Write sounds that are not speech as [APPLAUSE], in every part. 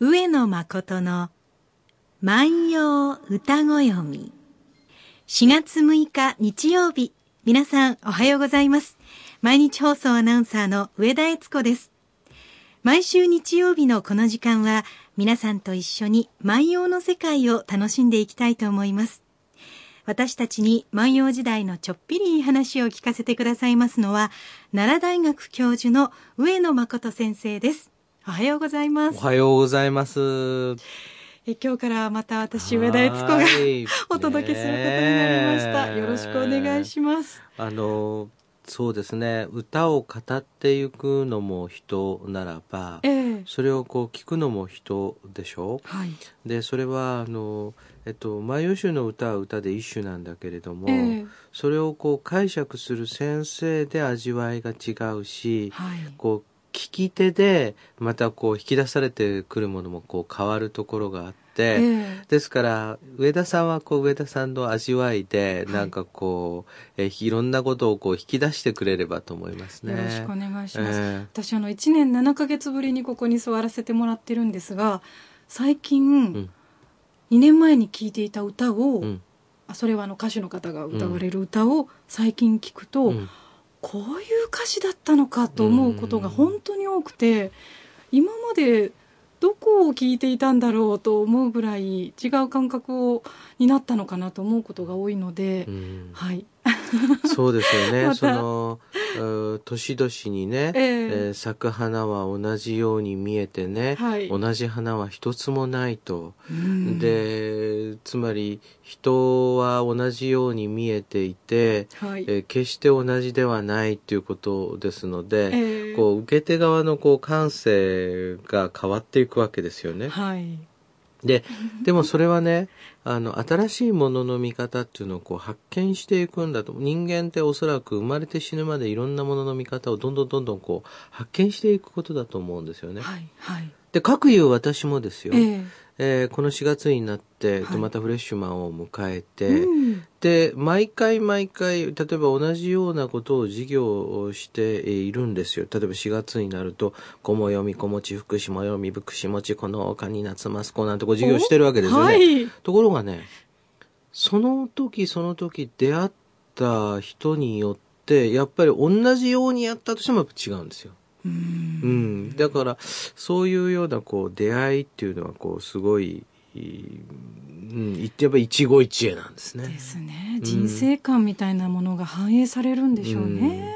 上野誠の万葉歌ご読み。4月6日日曜日。皆さんおはようございます。毎日放送アナウンサーの上田悦子です。毎週日曜日のこの時間は皆さんと一緒に万葉の世界を楽しんでいきたいと思います。私たちに万葉時代のちょっぴりいい話を聞かせてくださいますのは奈良大学教授の上野誠先生です。おはようございます。おはようございます。え今日からまた私上田悦子が [LAUGHS] お届けすることになりました。よろしくお願いします。あのそうですね歌を語っていくのも人ならば、えー、それをこう聞くのも人でしょ？う、はい、でそれはあの、えっと、万葉集の歌は歌で一種なんだけれども、えー、それをこう解釈する先生で味わいが違うし、はい、こう聞き手でまたこう引き出されてくるものもこう変わるところがあって、えー、ですから上田さんはこう上田さんの味わいでなんかこう、はい、えいろんなことをこう引き出してくれればと思いますね。よろしくお願いします。えー、私あの1年7か月ぶりにここに座らせてもらってるんですが最近、うん、2年前に聞いていた歌を、うん、あそれはあの歌手の方が歌われる歌を最近聞くと、うんこういう歌詞だったのかと思うことが本当に多くて今までどこを聞いていたんだろうと思うぐらい違う感覚をになったのかなと思うことが多いので、はい [LAUGHS] そうですよね。その、年々にね、えー、えー、咲く花は同じように見えてね、はい、同じ花は一つもないと。で、つまり人は同じように見えていて、はい、えー、決して同じではないっていうことですので、えー、こう受け手側のこう感性が変わっていくわけですよね。はいで、でもそれはね、あの、新しいものの見方っていうのをこう発見していくんだと。人間っておそらく生まれて死ぬまでいろんなものの見方をどんどんどんどんこう発見していくことだと思うんですよね。はい。はい。で、各言う私もですよ。えーえー、この4月になって、はい、またフレッシュマンを迎えて、うん、で毎回毎回例えば同じようなことを授業をしているんですよ。例えば4月になると「子も読み子持ち福祉も読み福祉持ちこの丘に夏マスコ」なんてこう授業してるわけですよね、はい、ところがねその時その時出会った人によってやっぱり同じようにやったとしても違うんですようん、だからそういうようなこう出会いっていうのはこうすごい、うん、言ってやっぱ一期一会なんですね。ですね。人生観みたいなものが反映されるんでしょうね。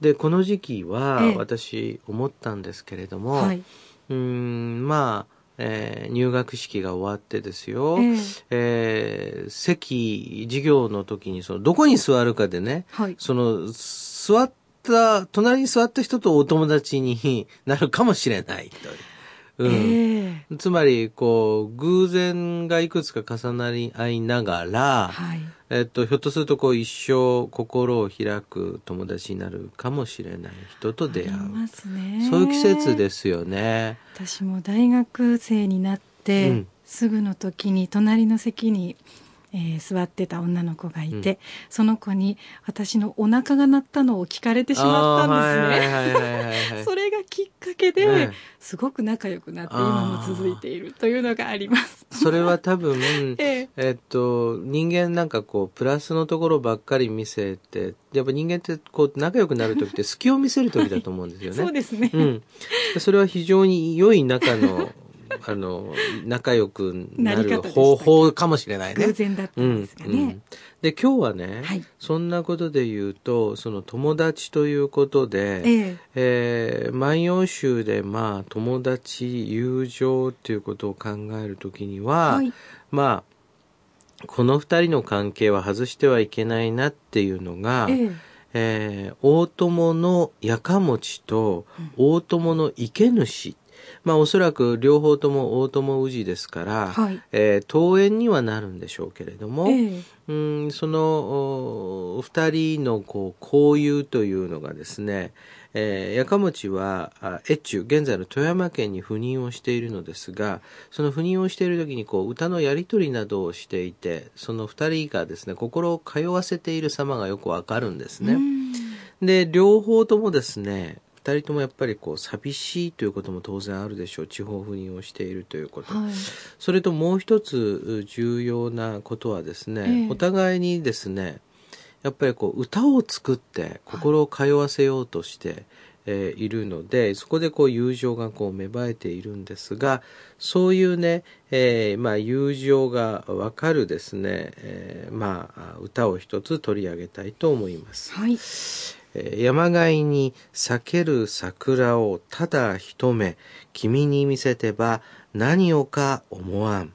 うん、でこの時期は私思ったんですけれども、はい、うんまあえー、入学式が終わってですよ、えー、えー、席授業の時にそのどこに座るかでね、はい、その座ってた、隣に座った人とお友達になるかもしれないと。うん、えー、つまり、こう、偶然がいくつか重なり合いながら、はい、えっと、ひょっとすると、こう、一生心を開く友達になるかもしれない人と出会う。そういう季節ですよね。私も大学生になって、うん、すぐの時に隣の席にえー、座ってた女の子がいて、うん、その子に私のお腹が鳴ったのを聞かれてしまったんですね。それがきっかけで、すごく仲良くなって今も続いているというのがあります。それは多分、[LAUGHS] ええっと、人間なんかこう、プラスのところばっかり見せて、やっぱ人間ってこう仲良くなる時って隙を見せる時だと思うんですよね。[LAUGHS] そうですね。うん。それは非常に良い仲のあの、仲良くなる方法かもしれないね。偶然だったんですかね。うんうん、で、今日はね、はい、そんなことで言うと、その友達ということで、ええ。えー、万葉集で、まあ、友達、友情っていうことを考えるときには、はい、まあ、この二人の関係は外してはいけないなっていうのが、ええ。えー、大友のやかもちと大友の池主まあおそらく両方とも大友氏ですから、はい、えー、登園にはなるんでしょうけれども、えー、うんその二人のこう交友というのがですね、えー、やかもちは越中現在の富山県に赴任をしているのですがその赴任をしている時にこう歌のやり取りなどをしていてその二人がですね心を通わせている様がよくわかるんですね。で両方ともですね二人ともやっぱりこう寂しいということも当然あるでしょう地方赴任をしているということ、はい、それともう一つ重要なことはですね、えー、お互いにですねやっぱりこう歌を作って心を通わせようとして、はいえー、いるので、そこでこう友情がこう芽生えているんですが、そういうね、えー、まあ友情がわかるですね、えー、まあ歌を一つ取り上げたいと思います。はい。山がいに裂ける桜をただ一目君に見せてば何をか思わん。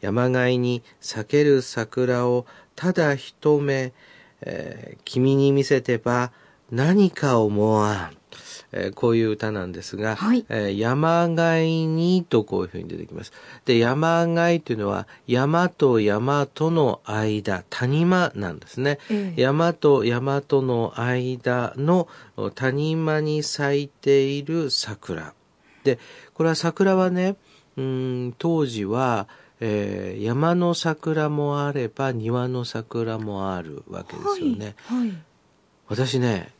山がいに裂ける桜をただ一目、えー、君に見せてば何か思わん。えー、こういう歌なんですが、はい、えー、山がいにとこういうふうに出てきます。で、山がいというのは山と山との間、谷間なんですね。えー、山と山との間の谷間に咲いている桜。で、これは桜はね、うん当時は、えー、山の桜もあれば庭の桜もあるわけですよね。はいはい、私ね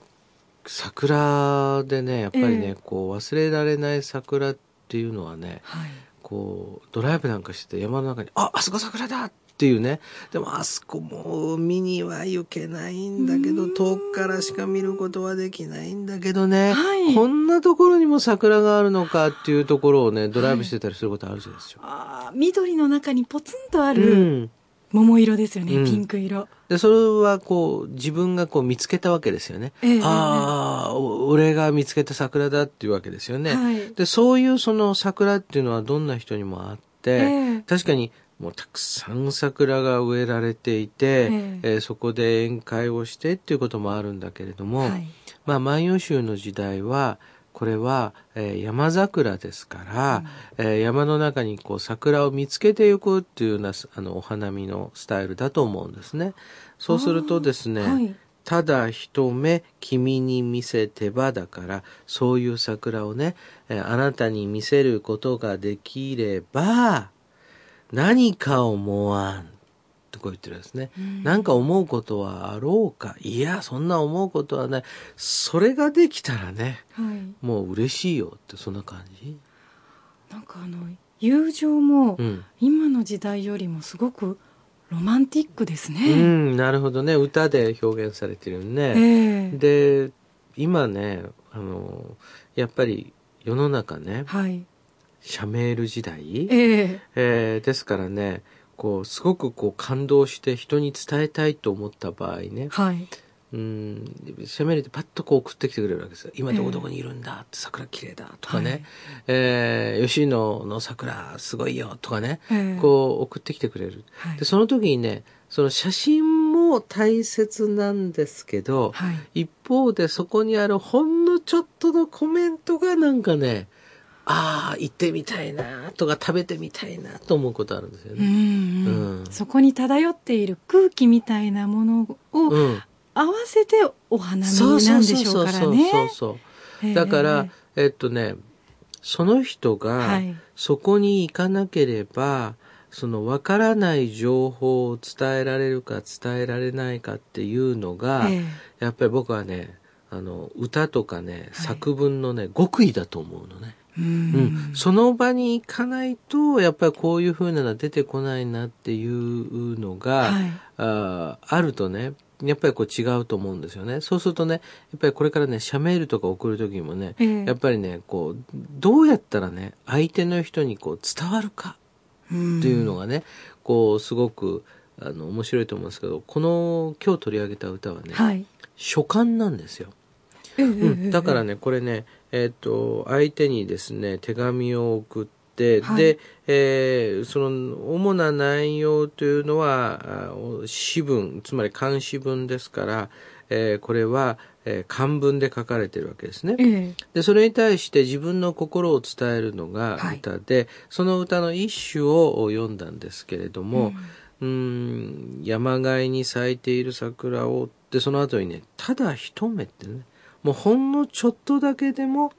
桜でねやっぱりね、えー、こう忘れられない桜っていうのはね、はい、こうドライブなんかして山の中に「ああそこ桜だ!」っていうね。でもあそこもう見には行けないんだけど遠くからしか見ることはできないんだけどね、はい、こんなところにも桜があるのかっていうところをねドライブしてたりすることあるじゃないですか。あ緑の中にポツンとある、うん桃色ですよね、うん、ピンク色。で、それはこう、自分がこう見つけたわけですよね。えー、ああ、俺が見つけた桜だっていうわけですよね。はい、で、そういうその桜っていうのはどんな人にもあって、えー、確かにもうたくさん桜が植えられていて、えー、えー、そこで宴会をしてっていうこともあるんだけれども、はい、まあ、万葉集の時代は、これは、えー、山桜ですから、うん、えー、山の中にこう桜を見つけていくっていうようなあのお花見のスタイルだと思うんですね。そうするとですね、はい、ただ一目君に見せてばだからそういう桜をね、えー、あなたに見せることができれば何か思わんこう言ってるんですね。なんか思うことはあろうか？いや、そんな思うことはない。それができたらね、はい、もう嬉しいよってそんな感じ？なんかあの、友情も、今の時代よりもすごくロマンティックですね。うん、なるほどね。歌で表現されてるね。えー、で、今ね、あの、やっぱり世の中ね、はい、社メール時代、えー、えー、ですからね、こうすごくこう感動して人に伝えたいと思った場合ね、はい、うん。写メールでパッとこう送ってきてくれるわけです今どこどこにいるんだって、桜綺麗だとかね、はい、えー、吉野の桜すごいよとかね、えー、こう送ってきてくれる、はい、でその時にねその写真も大切なんですけど、はい、一方でそこにあるほんのちょっとのコメントがなんかねああ行ってみたいなとか食べてみたいなと思うことあるんですよね。うんうん、そこに漂っている空気みたいなものを合わせてお花見なんでしょうからね。そうそうだから、えっとねその人がそこに行かなければ、その分からない情報を伝えられるか伝えられないかっていうのが、えやっぱり僕はねあの歌とかね、作文のね極意だと思うのね。うん、その場に行かないとやっぱりこういうふうなのは出てこないなっていうのが、はい、ああるとねやっぱりこう違うと思うんですよね。そうするとね、やっぱりこれからね、社メールとか送る時もね、えー、やっぱりね、こう、どうやったらね、相手の人にこう伝わるかっていうのがね、こう、すごく、あの、面白いと思うんですけど、この今日取り上げた歌はね、はい、書簡なんですよ。うん、だからね、これね、えっ、ー、と、相手にですね、手紙を送って、はい、で、えー、その主な内容というのは、詩文、つまり漢詩文ですから、えー、これは、えー、漢文で書かれてるわけですね、えー、で、それに対して自分の心を伝えるのが歌で、はい、その歌の一首を読んだんですけれども、うん、うん山がいに咲いている桜をでその後にねただ一目ってねもうほんのちょっとだけでも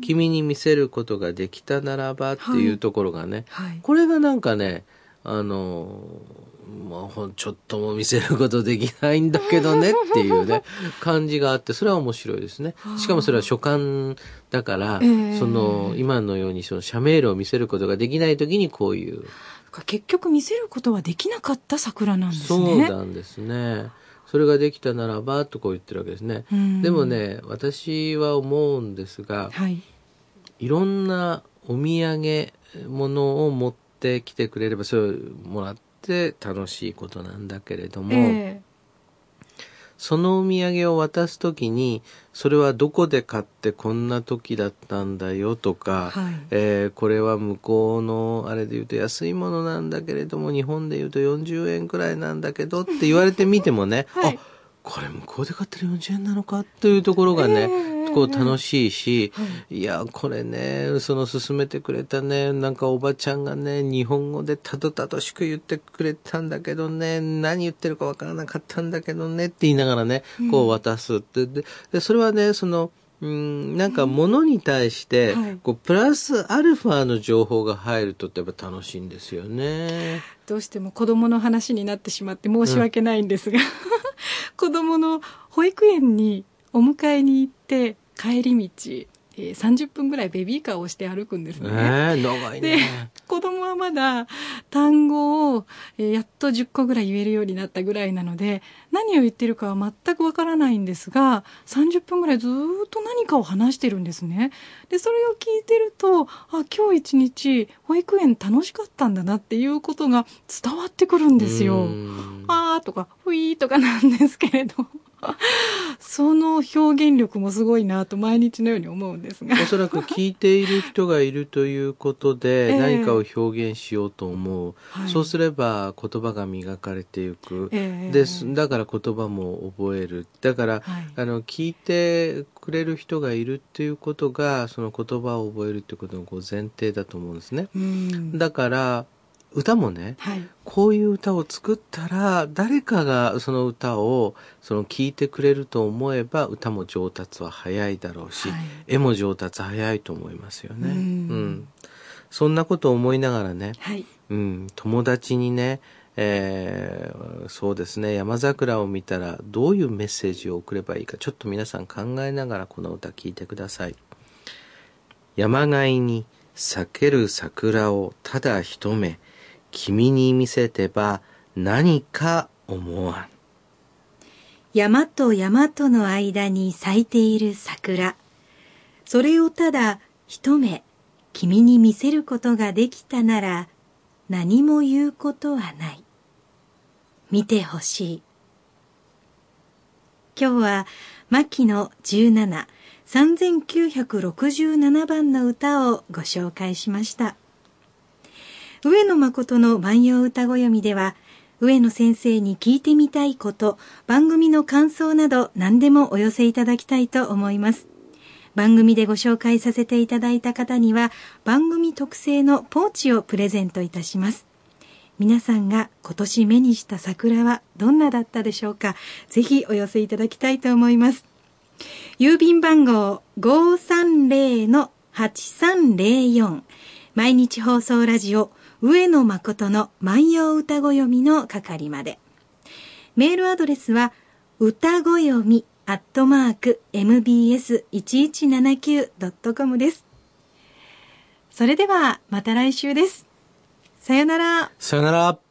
君に見せることができたならばっていうところがね、はいはい、これがなんかねあのまあ、ちょっとも見せることできないんだけどね [LAUGHS] っていうね、感じがあって、それは面白いですね。しかもそれは書簡だから、えー、その、今のようにその社メールを見せることができない時にこういう。結局見せることはできなかった桜なんですね。そうなんですね。それができたならば、とこう言ってるわけですね。でもね、私は思うんですが、はい、いろんなお土産物を持ってきてくれれば、それをもらって、楽しいことなんだけれども、えー、そのお土産を渡す時にそれはどこで買ってこんな時だったんだよとか、はい、えー、これは向こうのあれで言うと安いものなんだけれども日本で言うと40円くらいなんだけどって言われてみてもね、はい、あこれ向こうで買ってる40円なのかというところがね、えー、こう楽しいし、はい、いや、これね、その勧めてくれたね、なんかおばちゃんがね、日本語でたどたどしく言ってくれたんだけどね、何言ってるかわからなかったんだけどねって言いながらね、こう渡すって。で、でそれはね、その、うん、なんか物に対して、こうプラスアルファの情報が入るとやっぱ楽しいんですよね。どうしても子供の話になってしまって申し訳ないんですが、うん、子供の保育園にお迎えに行って帰り道えー、30分ぐらいベビーカーをして歩くんですね。えー、長いね。で、子供はまだ単語を、えー、やっと10個ぐらい言えるようになったぐらいなので、何を言ってるかは全くわからないんですが、30分ぐらいずっと何かを話してるんですね。で、それを聞いてると、あ、今日一日保育園楽しかったんだなっていうことが伝わってくるんですよ。あーとか、ふいーとかなんですけれど。その表現力もすごいなと毎日のように思うんですが。おそらく聞いている人がいるということで何かを表現しようと思う、えー、そうすれば言葉が磨かれていく、えー、ですだから言葉も覚える。だから、はい、あの聞いてくれる人がいるっていうことがその言葉を覚えるっていうことのこう前提だと思うんですね。だから歌もね、はい、こういう歌を作ったら誰かがその歌をその聴いてくれると思えば歌も上達は早いだろうし、はい、絵も上達早いと思いますよね。うん。うん。そんなことを思いながらね、はい、うん、友達にね、えー、そうですね山桜を見たらどういうメッセージを送ればいいかちょっと皆さん考えながらこの歌聴いてください。山がいに咲ける桜をただ一目君に見せてば何か思わん。山と山との間に咲いている桜。それをただ一目君に見せることができたなら何も言うことはない。見てほしい。今日は牧野17、3967番の歌をご紹介しました。上野誠の万葉歌ご読みでは、上野先生に聞いてみたいこと、番組の感想など何でもお寄せいただきたいと思います。番組でご紹介させていただいた方には、番組特製のポーチをプレゼントいたします。皆さんが今年目にした桜はどんなだったでしょうかぜひお寄せいただきたいと思います。郵便番号530-8304毎日放送ラジオ上野誠の万葉歌子読みの係まで。メールアドレスは、歌子読みアットマーク mbs1179.com です。それではまた来週です。さよなら。さよなら。